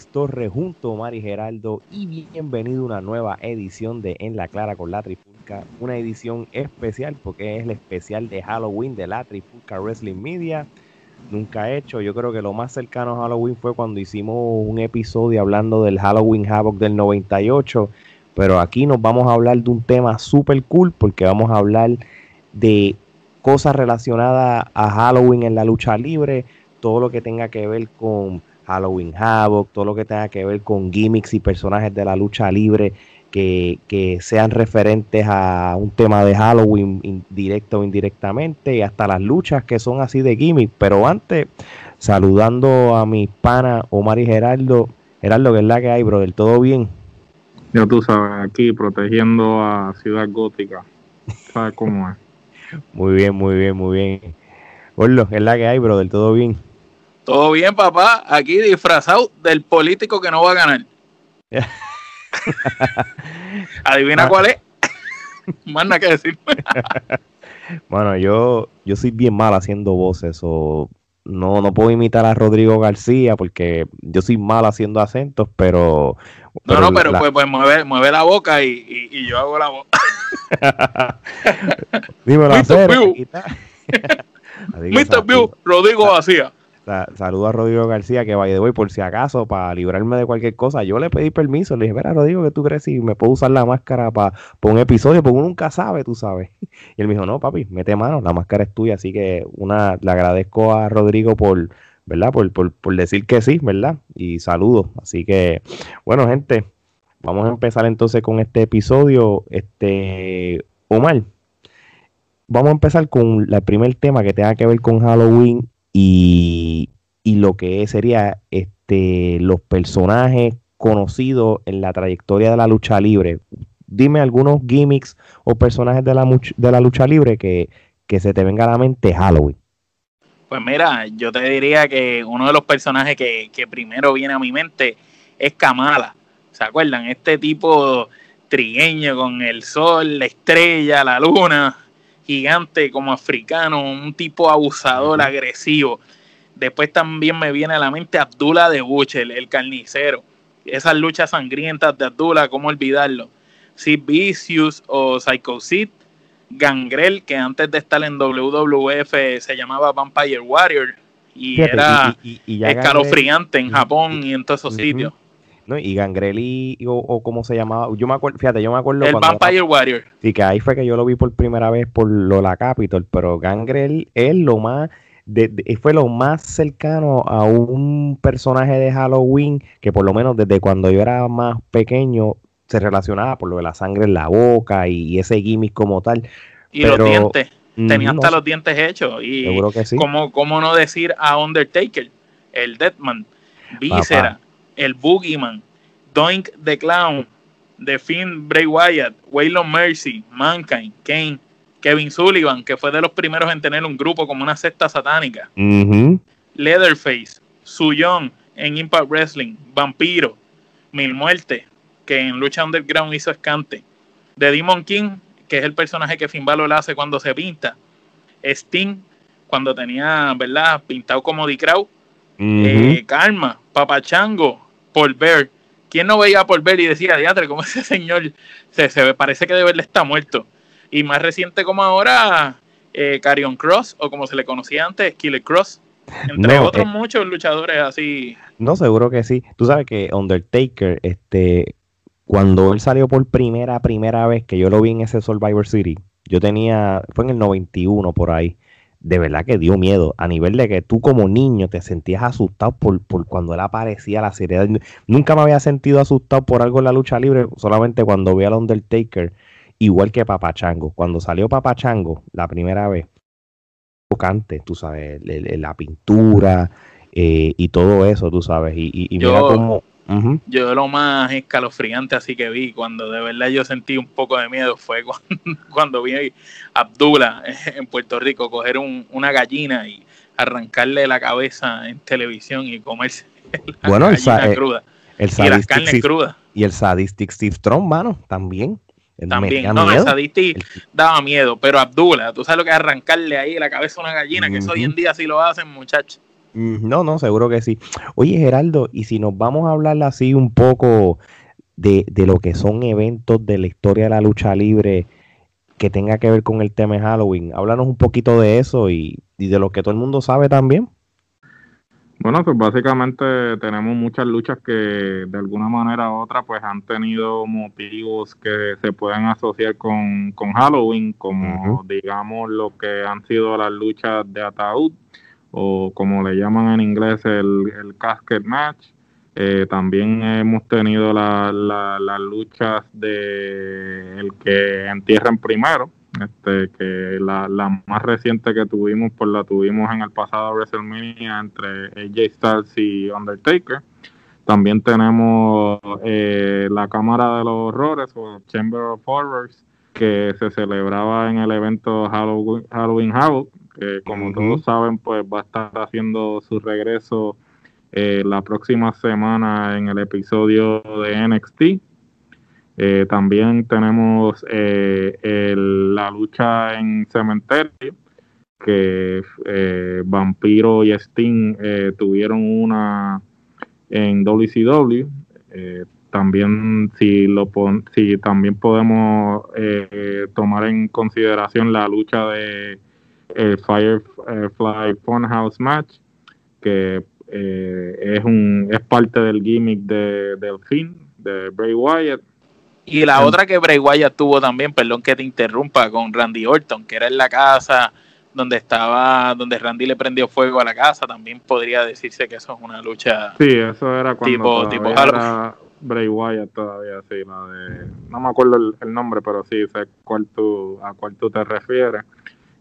Alex Torres junto a Mari Geraldo y bienvenido a una nueva edición de En la Clara con la Trifulca, una edición especial porque es el especial de Halloween de la Trifulca Wrestling Media. Nunca he hecho, yo creo que lo más cercano a Halloween fue cuando hicimos un episodio hablando del Halloween Havoc del 98, pero aquí nos vamos a hablar de un tema súper cool porque vamos a hablar de cosas relacionadas a Halloween en la lucha libre, todo lo que tenga que ver con Halloween Havoc, todo lo que tenga que ver con gimmicks y personajes de la lucha libre que, sean referentes a un tema de Halloween directo o indirectamente y hasta las luchas que son así de gimmick. Pero antes, saludando a mis panas Omar y Gerardo. Gerardo, ¿qué es la que hay, brother? ¿Todo bien? Ya tú sabes, aquí protegiendo a Ciudad Gótica. ¿Sabes cómo es? muy bien, muy bien, muy bien. Gordo, ¿qué es la que hay, brother? ¿Todo bien? Todo bien, papá. Aquí disfrazado del político que no va a ganar. Adivina ah. cuál es. Más nada que decir. bueno, yo, yo soy bien mal haciendo voces o no, no puedo imitar a Rodrigo García porque yo soy mal haciendo acentos, pero... no, no, pero pues, pues mueve, mueve, la boca y, y, yo hago la voz. Dímelo, Mr. View, Rodrigo García saludo a Rodrigo García que vaya de hoy por si acaso para librarme de cualquier cosa. Yo le pedí permiso, le dije, mira Rodrigo, que tú crees si me puedo usar la máscara para un episodio? Porque uno nunca sabe, tú sabes. Y él me dijo, no, papi, mete mano, la máscara es tuya. Así que una, le agradezco a Rodrigo por, ¿verdad? Por, por, por decir que sí, ¿verdad? Y saludo. Así que, bueno, gente, vamos a empezar entonces con este episodio. Este, Omar, vamos a empezar con el primer tema que tenga que ver con Halloween y, lo que sería este, los personajes conocidos en la trayectoria de la lucha libre. Dime algunos gimmicks o personajes de la, de la lucha libre que, se te venga a la mente Halloween. Pues mira, yo te diría que uno de los personajes que, que primero viene a mi mente es Kamala. ¿Se acuerdan? Este tipo trigueño con el sol, la estrella, la luna gigante como africano, un tipo abusador, agresivo. Después también me viene a la mente Abdullah de Buchel, el carnicero. Esas luchas sangrientas de Abdullah, ¿cómo olvidarlo? Sid Vicious o Psycho Sid, Gangrel, que antes de estar en WWF se llamaba Vampire Warrior y era escalofriante en Japón y en todos esos sitios. Y Gangrel o, o como se llamaba, yo me acuerdo, fíjate, yo me acuerdo El Vampire Warrior. Sí, que ahí fue que yo lo vi por primera vez por Lola Capitol, pero Gangrel es lo más, fue lo más cercano a un personaje de Halloween que por lo menos desde cuando yo era más pequeño se relacionaba por lo de la sangre en la boca y, ese gimmick como tal. Y los dientes, tenía hasta los dientes hechos. Y seguro que sí. ¿Cómo no decir a Undertaker, el Deadman, Víscera? El Boogeyman, Doink the Clown, The Finn Bray Wyatt, Waylon Mercy, Mankind, Kane, Kevin Sullivan, que fue de los primeros en tener un grupo como una secta satánica, Leatherface, Suyon en Impact Wrestling, Vampiro, Mil Muerte, que en Lucha Underground hizo escante, The Demon King, que es el personaje que Finn Balor hace cuando se pinta, Sting, cuando tenía, ¿verdad?, pintado como The Crow, eh, Karma, Papachango, por ver. ¿Quién no veía por ver y decía, diatre, cómo ese señor se, se parece que de verle está muerto? Y más reciente como ahora, eh, Carion Cross, o como se le conocía antes, Killer Cross. Entre otros eh, muchos luchadores así. No, seguro que sí. Tú sabes que Undertaker, este, cuando él salió por primera, primera vez que yo lo vi en ese Survivor City, yo tenía, fue en el 91 por ahí de verdad que dio miedo, a nivel de que tú como niño te sentías asustado por, por cuando él aparecía la serie. Nunca me había sentido asustado por algo en la lucha libre, solamente cuando vi al Undertaker, igual que Papachango. Cuando salió Papachango la primera vez, tocante, tú sabes, la pintura eh, y todo eso, tú sabes, y, y, mira cómo yo lo más escalofriante así que vi, cuando de verdad yo sentí un poco de miedo, fue cuando, vi a Abdullah en Puerto Rico coger una gallina y arrancarle la cabeza en televisión y comerse la bueno, gallina el, cruda. El y las carnes crudas. Y el Sadistic Steve Strong, mano, también. También, no, el Sadistic daba miedo, pero Abdullah, tú sabes lo que es arrancarle ahí la cabeza a una gallina, que eso hoy en día sí lo hacen, muchachos. Mm, no, no, seguro que sí. Oye, Geraldo, y si nos vamos a hablar así un poco de, de lo que son eventos de la historia de la lucha libre que tenga que ver con el tema de Halloween, háblanos un poquito de eso y, y de lo que todo el mundo sabe también. Bueno, pues básicamente tenemos muchas luchas que de alguna manera u otra pues han tenido motivos que se pueden asociar con, Halloween, como digamos lo que han sido las luchas de ataúd o como le llaman en inglés el, el casket match. Eh, también hemos tenido las luchas de el que entierren primero, este, que la, más reciente que tuvimos, pues la tuvimos en el pasado WrestleMania entre AJ Styles y Undertaker. También tenemos eh, la Cámara de los Horrores o Chamber of Horrors, que se celebraba en el evento Halloween, Halloween Havoc, que como todos saben, pues va a estar haciendo su regreso eh, la próxima semana en el episodio de NXT. Eh, también tenemos eh, la lucha en cementerio, que Vampiro y Sting tuvieron una en WCW. también si lo si también podemos tomar en consideración la lucha de Firefly Funhouse Match, que es un es parte del gimmick de, del fin de Bray Wyatt y la otra que Bray Wyatt tuvo también, perdón que te interrumpa, con Randy Orton, que era en la casa donde estaba, donde Randy le prendió fuego a la casa, también podría decirse que eso es una lucha. Sí, eso era cuando tipo, era Bray Wyatt todavía, sí, la de, no me acuerdo el, nombre, pero sí sé cuál tú, a cuál tú te refieres.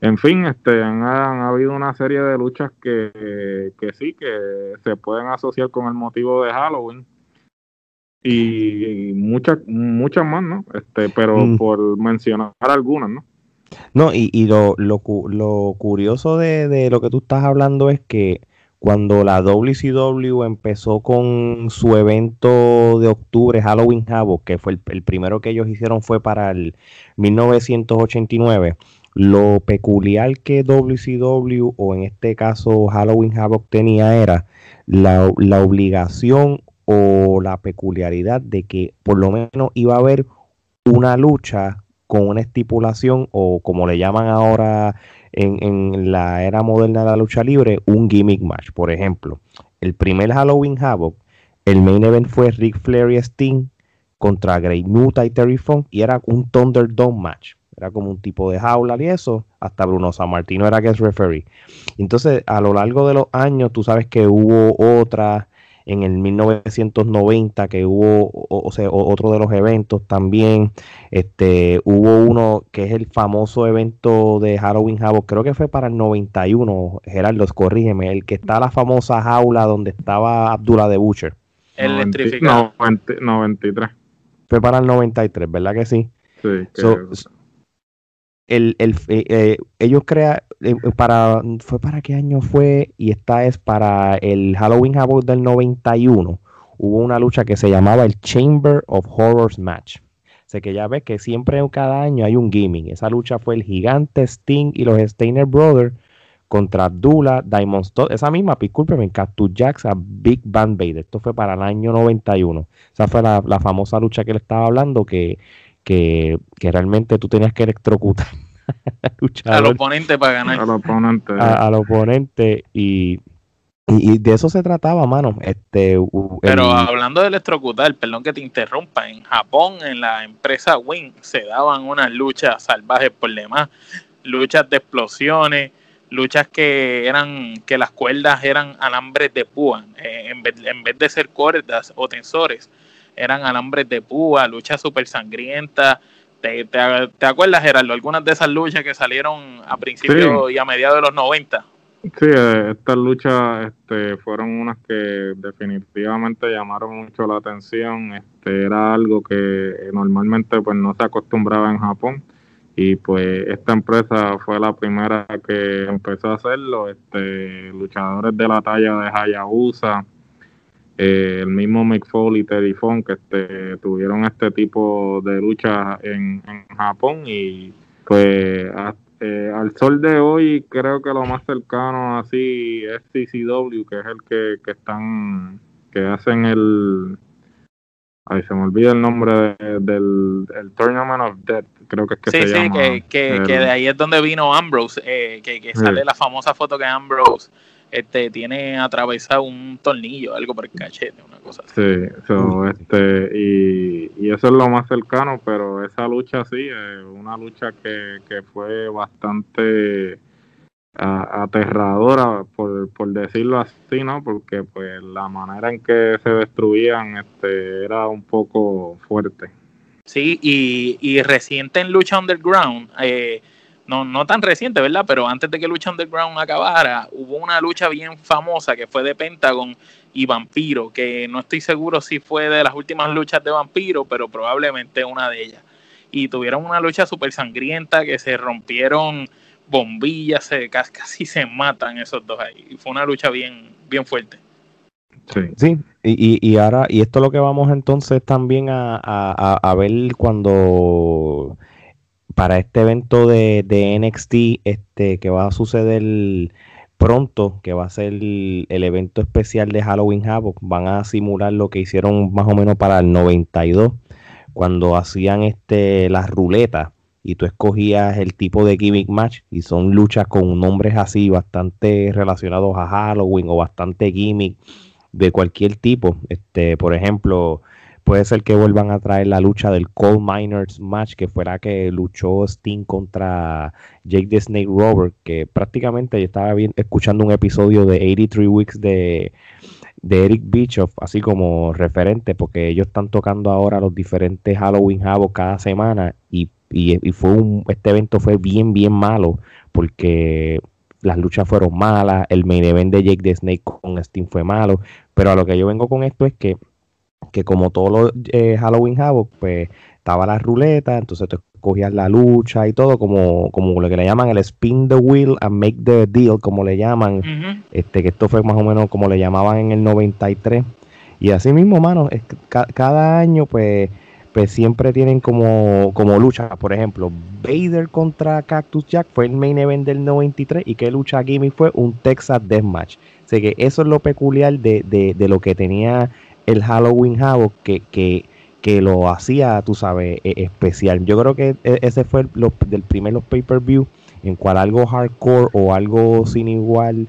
En fin, este, han, han, habido una serie de luchas que, que sí, que se pueden asociar con el motivo de Halloween y, muchas muchas más, ¿no? Este, pero mm. por mencionar algunas, ¿no? No, y, y lo, lo, lo curioso de, de, lo que tú estás hablando es que cuando la WCW empezó con su evento de octubre, Halloween Havoc, que fue el, primero que ellos hicieron fue para el 1989, lo peculiar que WCW, o en este caso Halloween Havoc tenía era la, la obligación o la peculiaridad de que por lo menos iba a haber una lucha con una estipulación o como le llaman ahora en, la era moderna de la lucha libre, un gimmick match. Por ejemplo, el primer Halloween Havoc, el main event fue Rick Flair y Sting contra Grey Muta y Terry Funk y era un Thunderdome match. Era como un tipo de jaula y eso, hasta Bruno San Martino era guest referee. Entonces, a lo largo de los años, tú sabes que hubo otras en el 1990 que hubo o, sea, otro de los eventos también. Este hubo uno que es el famoso evento de Halloween Havoc creo que fue para el 91 Gerardo corrígeme el que está la famosa jaula donde estaba Abdullah de Butcher. El electrificado. 93 fue para el 93 ¿verdad que sí? Sí, el, el eh, eh, ellos crean, eh, para, ¿fue para qué año fue? Y esta es para el Halloween Havoc del 91. Hubo una lucha que se llamaba el Chamber of Horrors Match. sé que ya ves que siempre cada año hay un gimmick. Esa lucha fue el gigante Sting y los Steiner Brothers contra Abdullah, Diamond Stud, esa misma, discúlpeme, Cactus Jacks a Big Band Vader. Esto fue para el año 91. Esa fue la, la famosa lucha que le estaba hablando que que, realmente tú tenías que electrocutar al oponente para ganar. Al oponente. al oponente y, y, de eso se trataba, mano. Este, Pero hablando de electrocutar, perdón que te interrumpa, en Japón, en la empresa Wing, se daban unas luchas salvajes por demás, luchas de explosiones, luchas que eran que las cuerdas eran alambres de púa, eh, en, vez, en vez de ser cuerdas o tensores, eran alambres de púa, luchas súper sangrientas. ¿Te, te, acuerdas, Gerardo, algunas de esas luchas que salieron a principios y a mediados de los 90? Sí, eh, estas luchas este, fueron unas que definitivamente llamaron mucho la atención. Este, era algo que normalmente pues no se acostumbraba en Japón y pues esta empresa fue la primera que empezó a hacerlo. Este, luchadores de la talla de Hayabusa, eh, el mismo Mick Foley y Teddy Funk este, tuvieron este tipo de lucha en, Japón y pues eh, al sol de hoy creo que lo más cercano así es CCW, que es el que, que están, que hacen el, ay se me olvida el nombre del el Tournament of Death, creo que es que sí, se sí, llama. que, que, que de ahí es donde vino Ambrose, eh, que, que sale la famosa foto que Ambrose este tiene atravesado un tornillo, algo por el cachete, una cosa así. Sí, so, este, y, y, eso es lo más cercano, pero esa lucha sí, es una lucha que, que fue bastante a, aterradora, por, por decirlo así, ¿no? Porque pues la manera en que se destruían este, era un poco fuerte. Sí, y, y reciente en Lucha Underground, eh, no, no tan reciente, ¿verdad? Pero antes de que Lucha Underground acabara, hubo una lucha bien famosa que fue de Pentagon y Vampiro, que no estoy seguro si fue de las últimas luchas de Vampiro, pero probablemente una de ellas. Y tuvieron una lucha súper sangrienta que se rompieron bombillas, se, casi se matan esos dos ahí. Y fue una lucha bien, bien fuerte. Sí, sí. Y, y, ahora, y esto es lo que vamos entonces también a, a, a ver cuando para este evento de, NXT este, que va a suceder pronto, que va a ser el, el, evento especial de Halloween Havoc, van a simular lo que hicieron más o menos para el 92, cuando hacían este las ruletas y tú escogías el tipo de gimmick match y son luchas con nombres así bastante relacionados a Halloween o bastante gimmick de cualquier tipo. Este, por ejemplo, puede ser que vuelvan a traer la lucha del Coal Miners match, que fuera que luchó Sting contra Jake the Snake Robert, que prácticamente yo estaba escuchando un episodio de 83 Weeks de, de Eric Bischoff, así como referente, porque ellos están tocando ahora los diferentes Halloween Havoc cada semana y, y, fue un, este evento fue bien, bien malo, porque las luchas fueron malas, el main event de Jake the Snake con Sting fue malo, pero a lo que yo vengo con esto es que, que como todos los eh, Halloween Havoc, pues estaba la ruleta, entonces tú cogías la lucha y todo, como, como lo que le llaman el spin the wheel and make the deal, como le llaman, uh -huh. este que esto fue más o menos como le llamaban en el 93. Y así mismo, mano, es ca cada año pues pues siempre tienen como, como lucha. Por ejemplo, Vader contra Cactus Jack fue el main event del 93 y que lucha gimmick fue un Texas Deathmatch. Así que eso es lo peculiar de, de, de lo que tenía el Halloween Havoc que, que, que lo hacía, tú sabes, e especial. Yo creo que ese fue lo, del primer los pay-per-view en cual algo hardcore o algo sin igual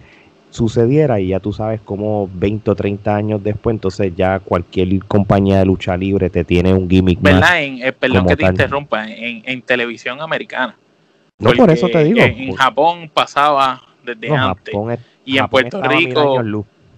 sucediera y ya tú sabes cómo 20 o 30 años después, entonces ya cualquier compañía de lucha libre te tiene un gimmick ¿verdad? más. En, eh, perdón que te tal. interrumpa, en, en, televisión americana. No, por eso te digo. En, en Japón pasaba desde no, antes. Es, y en Puerto Rico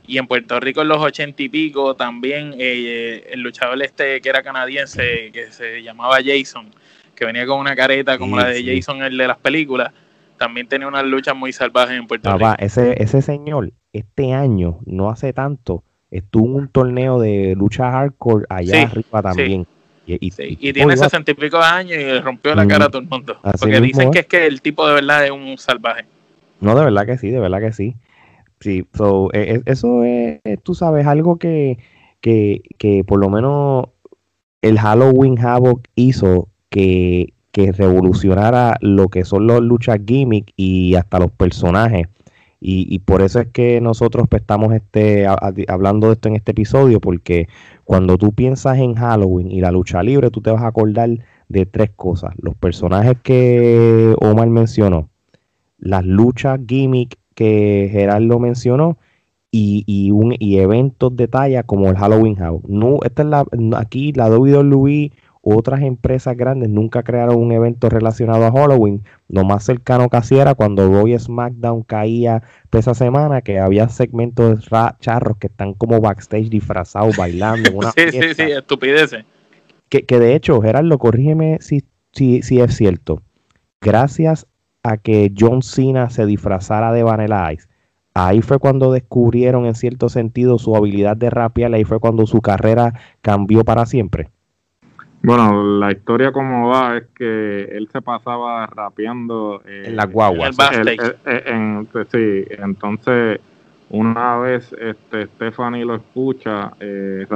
y en Puerto Rico en los ochenta y pico también eh, el luchador este que era canadiense que se llamaba Jason que venía con una careta como sí, la de sí. Jason el de las películas también tenía unas luchas muy salvajes en Puerto Papá, Rico. Ese, ese señor, este año, no hace tanto, estuvo en un torneo de lucha hardcore allá sí, arriba también. Y, y, sí. y, y tiene sesenta y pico de años y rompió la cara a todo el mundo. Así porque dicen que es que el tipo de verdad es un salvaje. No, de verdad que sí, de verdad que sí. Sí, so, eh, eso es, tú sabes, algo que, que, que por lo menos el Halloween Havoc hizo que que revolucionara lo que son los luchas gimmick y hasta los personajes. Y, y por eso es que nosotros pues, estamos este, hablando de esto en este episodio, porque cuando tú piensas en Halloween y la lucha libre, tú te vas a acordar de tres cosas. Los personajes que Omar mencionó, las luchas gimmick que Gerardo mencionó, y, y, un, y eventos de talla como el Halloween House. No, esta es la, aquí la WWE otras empresas grandes nunca crearon un evento relacionado a Halloween. Lo más cercano casi era cuando Roy SmackDown caía esa semana, que había segmentos de charros que están como backstage disfrazados, bailando. Una sí, fiesta. sí, sí, estupideces. Que, que de hecho, Gerardo, corrígeme si, si, si es cierto. Gracias a que John Cena se disfrazara de Vanilla Ice, ahí fue cuando descubrieron en cierto sentido su habilidad de rapear, ahí fue cuando su carrera cambió para siempre. Bueno, la historia como va es que él se pasaba rapeando eh, en la guagua. El, el, el, en, sí, entonces una vez este Stephanie lo escucha eh,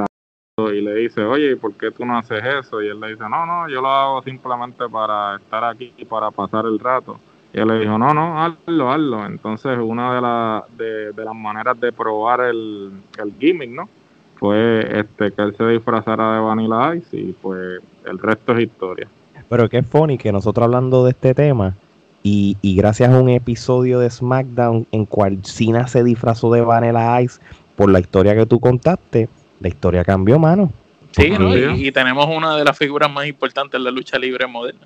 y le dice, oye, ¿por qué tú no haces eso? Y él le dice, no, no, yo lo hago simplemente para estar aquí y para pasar el rato. Y él le dijo, no, no, hazlo, hazlo. Entonces, una de, la, de, de las maneras de probar el, el gimmick, ¿no? Fue este que él se disfrazara de Vanilla Ice y pues el resto es historia. Pero qué funny que nosotros hablando de este tema y, y gracias a un episodio de SmackDown en cual Cena se disfrazó de Vanilla Ice por la historia que tú contaste, la historia cambió, mano. Sí, ¿no? y, y tenemos una de las figuras más importantes de la lucha libre moderna.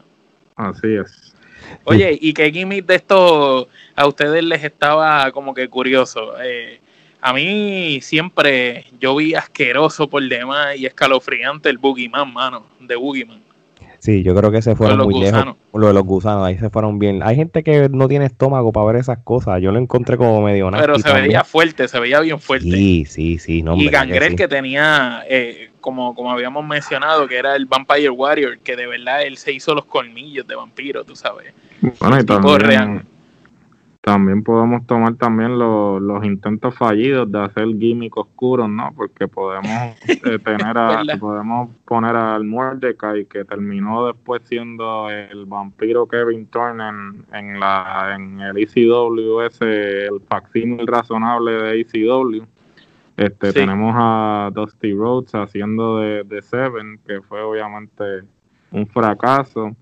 Así es. Oye, ¿y qué gimmick de esto a ustedes les estaba como que curioso? Eh, a mí siempre yo vi asqueroso por demás y escalofriante el Boogeyman, mano, de Boogeyman. Sí, yo creo que se fueron Lo de los muy lejos. gusanos. Lo de los gusanos, ahí se fueron bien. Hay gente que no tiene estómago para ver esas cosas. Yo lo encontré como medio Pero nasty se también. veía fuerte, se veía bien fuerte. Sí, sí, sí. No, y Gangrel sí. que tenía, eh, como, como habíamos mencionado, que era el Vampire Warrior, que de verdad él se hizo los colmillos de vampiro, tú sabes. Bueno, y también, también podemos tomar también los, los intentos fallidos de hacer gimmick oscuros, ¿no? Porque podemos eh, tener a, podemos poner al Mordecai que terminó después siendo el vampiro Kevin Thorne en, en la en el ECW ese el facsímil razonable de ECW. Este Sí. tenemos a Dusty Rhodes haciendo de, de Seven, que fue obviamente un fracaso.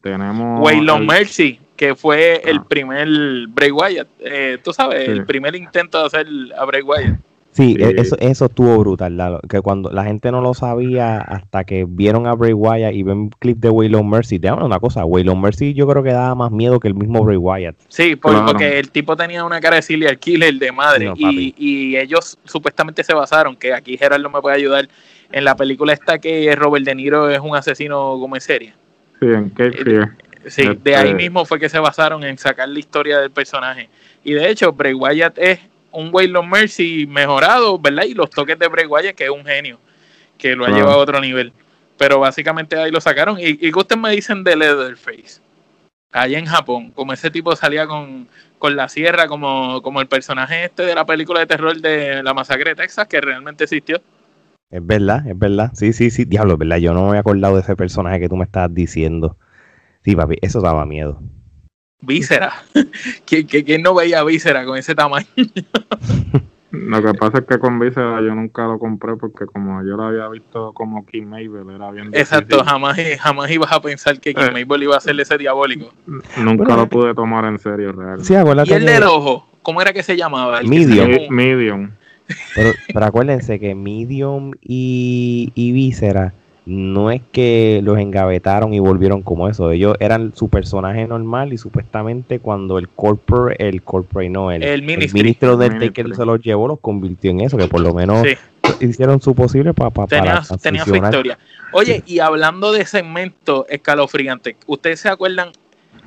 Tenemos Waylon Mercy, que fue el Ah. primer Bray Wyatt. Eh, tú sabes, Sí. el primer intento de hacer a Bray Wyatt. Sí, Sí. e- Eso, eso estuvo brutal, Lalo, que cuando la gente no lo sabía hasta que vieron a Bray Wyatt y ven clip de Waylon Mercy, te una cosa, Waylon Mercy yo creo que daba más miedo que el mismo Bray Wyatt. Sí, Claro. porque el tipo tenía una cara de serial killer de madre No, y, y ellos supuestamente se basaron, que aquí Gerardo me puede ayudar, en la película esta que Robert De Niro es un asesino como en serie. Sí, en Cape Fear. Sí, Este- de ahí mismo fue que se basaron en sacar la historia del personaje. Y de hecho, Bray Wyatt es un Waylon Mercy mejorado, ¿verdad? Y los toques de Bray Wyatt, que es un genio, que lo ha Claro. llevado a otro nivel. Pero básicamente ahí lo sacaron. Y, y que ustedes me dicen de Leatherface, allá en Japón, como ese tipo salía con, con la sierra, como, como el personaje este de la película de terror de la masacre de Texas, que realmente existió. Es verdad, es verdad. Sí, sí, sí, diablo, es verdad. Yo no me había acordado de ese personaje que tú me estabas diciendo. Sí, papi, eso daba miedo. Víscera. ¿Quién, no veía Víscera con ese tamaño? Lo que pasa es que con Viscera yo nunca lo compré porque como yo lo había visto como King Mabel, era bien Exacto, jamás, jamás ibas a pensar que King Eh. Mabel iba a hacerle ese diabólico. Nunca Bueno, lo pude tomar en serio realmente. Sí, acuérdate Y el del ojo, ¿cómo era que se llamaba? El Medium. pero acuérdense que Medium y, y Víscera no es que los engavetaron y volvieron como eso. Ellos eran su personaje normal y supuestamente cuando el corporate, el corporate no, el, El ministry. ministro del. Taker se los llevó, los convirtió en eso, que por lo menos Sí, hicieron su posible pa- pa- tenía, para tenía su historia. Oye, y hablando de segmentos escalofriantes, ¿ustedes se acuerdan?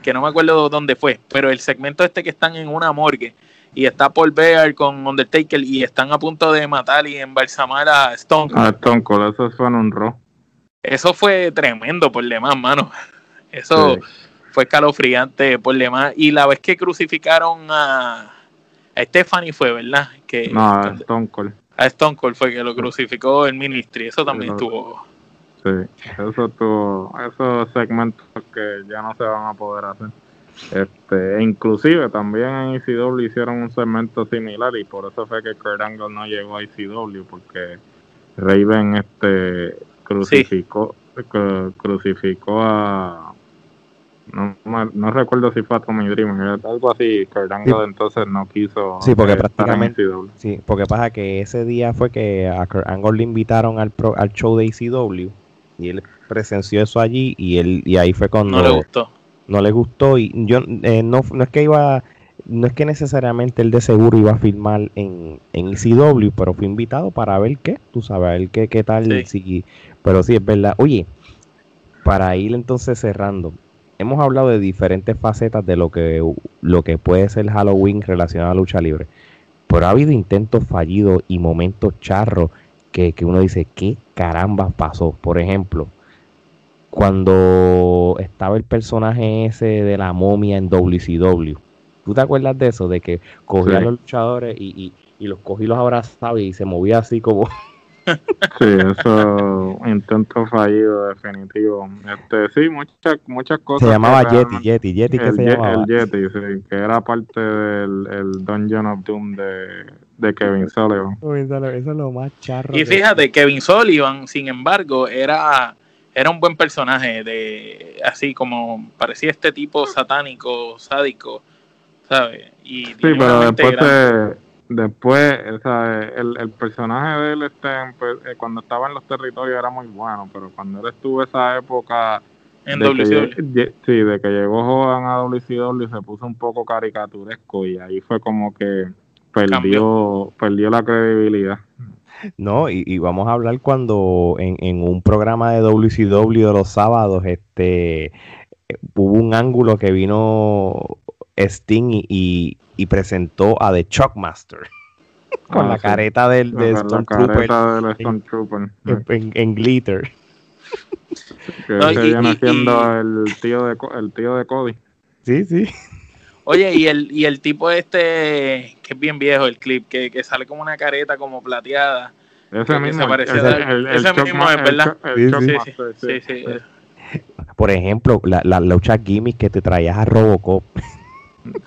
Que no me acuerdo dónde fue, pero el segmento este que están en una morgue y está Paul Bear con Undertaker y están a punto de matar y embalsamar a Stone. Ah, Stone Cold, eso fue en un Raw. Eso fue tremendo por demás, mano. Eso Sí. fue escalofriante por demás. Y la vez que crucificaron a, a Stephanie fue, ¿verdad? Que No, a Stone Cold. a Stone Cold fue que lo crucificó el Ministry. Eso también estuvo. Sí, eso tuvo, esos segmentos que ya no se van a poder hacer. Este, e inclusive también en ECW hicieron un segmento similar y por eso fue que Kurt Angle no llegó a ECW porque Raven este crucificó cru- crucificó a no, no recuerdo si fue a Tommy Dreamer, algo así, Kurt Angle entonces no quiso Sí, porque prácticamente-. Sí, porque pasa que ese día fue que a Kurt Angle le invitaron al, pro- al show de ECW y él presenció eso allí y él y ahí fue cuando No le gustó. no le gustó y yo eh, no, no es que iba no es que necesariamente él de seguro iba a filmar en, en ECW, pero fue invitado para ver qué, tú sabes, a ver qué, qué tal, Sí. si- pero sí es verdad. Oye, para ir entonces cerrando, hemos hablado de diferentes facetas de lo que, lo que puede ser Halloween relacionado a la lucha libre, pero ha habido intentos fallidos y momentos charros que, que uno dice, ¿qué caramba pasó? Por ejemplo, cuando estaba el personaje ese de la momia en WCW. ¿Tú te acuerdas de eso? De que cogía Sí. a los luchadores y, y, y los cogía y los abrazaba y se movía así como... Sí, eso, intento fallido, definitivo. Este, sí, muchas, muchas cosas. Se llamaba Yeti, Yeti, Yeti, que el, se llamaba. el Yeti, sí, que era parte del el Dungeon of Doom de, de Kevin Sullivan. Eso es lo más charro. Y que- fíjate, Kevin Sullivan, sin embargo, era, era un buen personaje, de así como parecía este tipo satánico, sádico, ¿sabes? Y Sí, pero después, se- después el, el personaje de él este, pues, eh, cuando estaba en los territorios era muy bueno, pero cuando él estuvo esa época en WCW. sí, de que llegó joven a WCW se puso un poco caricaturesco y ahí fue como que perdió, perdió la credibilidad. No, y, y vamos a hablar cuando en, en un programa de WCW de los sábados, este, hubo un ángulo que vino Sting y, y- y presentó a The Shockmaster con Ah, la sí. careta del de la, la Stormtrooper careta del Stormtrooper. en, en- en glitter. Que No, ese y- viene y- siendo el tío de el tío de Cody. Sí, sí. Oye, y el, y el tipo este, que es bien viejo el clip, que, que sale como una careta como plateada. Ese mismo, se el, a- el, el, ese Shock mismo Ma- es, ¿verdad? El Sí, sí. Master, Sí, sí. Por ejemplo, la, la lucha gimmick que te traías a Robocop.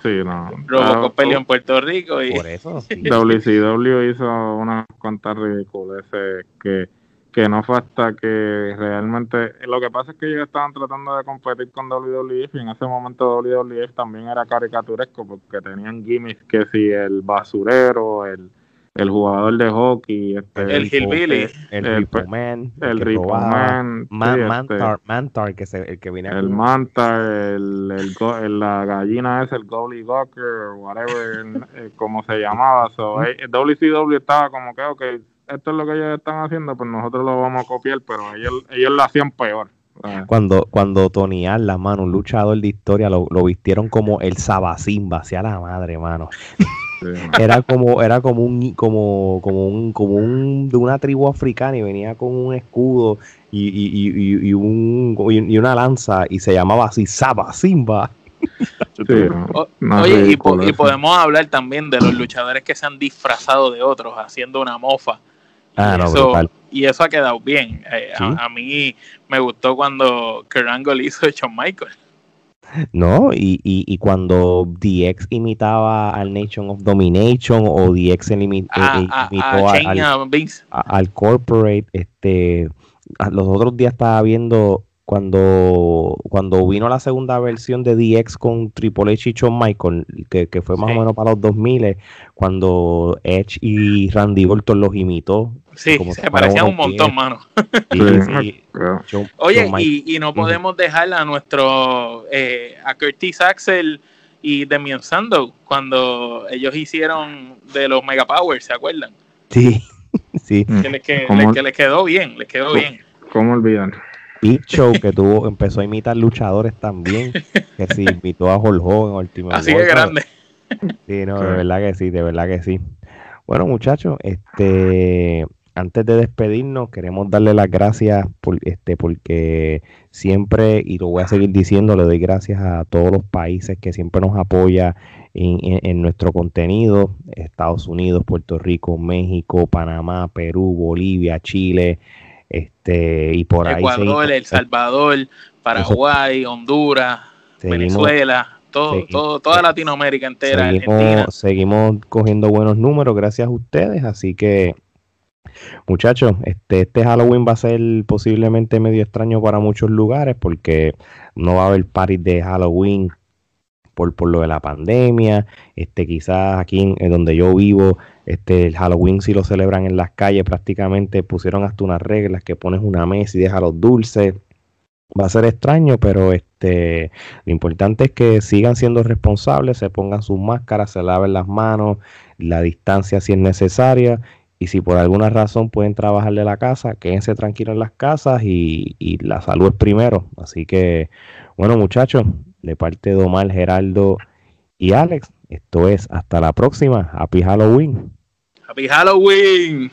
Sí, no. Robocop Ah, peleó en Puerto Rico y Por eso, sí. WCW hizo unas cuantas ridiculeces que, que no fue hasta que realmente lo que pasa es que ellos estaban tratando de competir con WWF y en ese momento WWF también era caricaturesco porque tenían gimmicks que si el basurero, el, el jugador de hockey, este, El hillbilly. El El- Man. el Ripo robaba. Man, Ma- sí, este, Mantar, Mantar, que se, el que viene el con- manta, el, el, el- la gallina es el gobbly gawker, whatever, eh, como se llamaba. So, eh, WCW estaba como que, ok, esto es lo que ellos están haciendo, pues nosotros lo vamos a copiar, pero ellos, ellos lo hacían peor. Ah, Cuando, cuando Tony Allen, mano, un luchador de historia, lo, lo vistieron como el Sabacimba, hacia la madre, mano. sí. Era como, era como un, como, como un, como un, de una tribu africana y venía con un escudo y, y, y, un, y una lanza y se llamaba así Sabacimba. Sí, no, O- no Oye, y, po- podemos hablar también de los luchadores que se han disfrazado de otros haciendo una mofa. Ah, y, no, eso, brutal. y eso ha quedado bien. Eh, Sí. a, a mí me gustó cuando Kurt Angle hizo Shawn Michaels. ¿No? Y, y, y cuando DX imitaba al Nation of Domination o DX A, eh, a, imitó a al- al corporate, este, los otros días estaba viendo cuando, cuando vino la segunda versión de DX con Triple H y Shawn Michael, que, que fue más Sí. o menos para los 2000, cuando Edge y Randy Orton los imitó. Sí, como se parecían un montón, mano. Y, Shawn- Oye, Shawn y, y no podemos dejar a nuestro, eh, a Curtis Axel y Demian Sandow cuando ellos hicieron de los Mega Powers, ¿se acuerdan? sí, sí. Que les, que, les- que les quedó bien, les quedó bien. ¿Cómo olvidar? Big Show que tuvo, empezó a imitar luchadores también, que sí, imitó a Hulk Hogan, Ultimate Así de grande. Sí, no, de verdad que sí, de verdad que sí. Bueno, muchachos, este, antes de despedirnos, queremos darle las gracias por, este, porque siempre, y lo voy a seguir diciendo, le doy gracias a todos los países que siempre nos apoya en, en- en nuestro contenido, Estados Unidos, Puerto Rico, México, Panamá, Perú, Bolivia, Chile, este, y por ahí Ecuador, seguimos- El Salvador, Paraguay, Honduras, seguimos- Venezuela, todo, todo, toda Latinoamérica entera, Argentina. seguimos, seguimos cogiendo buenos números gracias a ustedes, así que muchachos, este, este Halloween va a ser posiblemente medio extraño para muchos lugares porque no va a haber parties de Halloween por, por lo de la pandemia, este, quizás aquí en, en donde yo vivo, este, el Halloween si lo celebran en las calles prácticamente pusieron hasta unas reglas que pones una mesa y dejas los dulces, va a ser extraño, pero este, lo importante es que sigan siendo responsables, se pongan sus máscaras, se laven las manos, la distancia si es necesaria. Y si por alguna razón pueden trabajar de la casa, quédense tranquilos en las casas y, y la salud es primero. Así que, bueno muchachos, de parte de Omar, Geraldo y Alex, esto es hasta la próxima. Happy Halloween. Happy Halloween.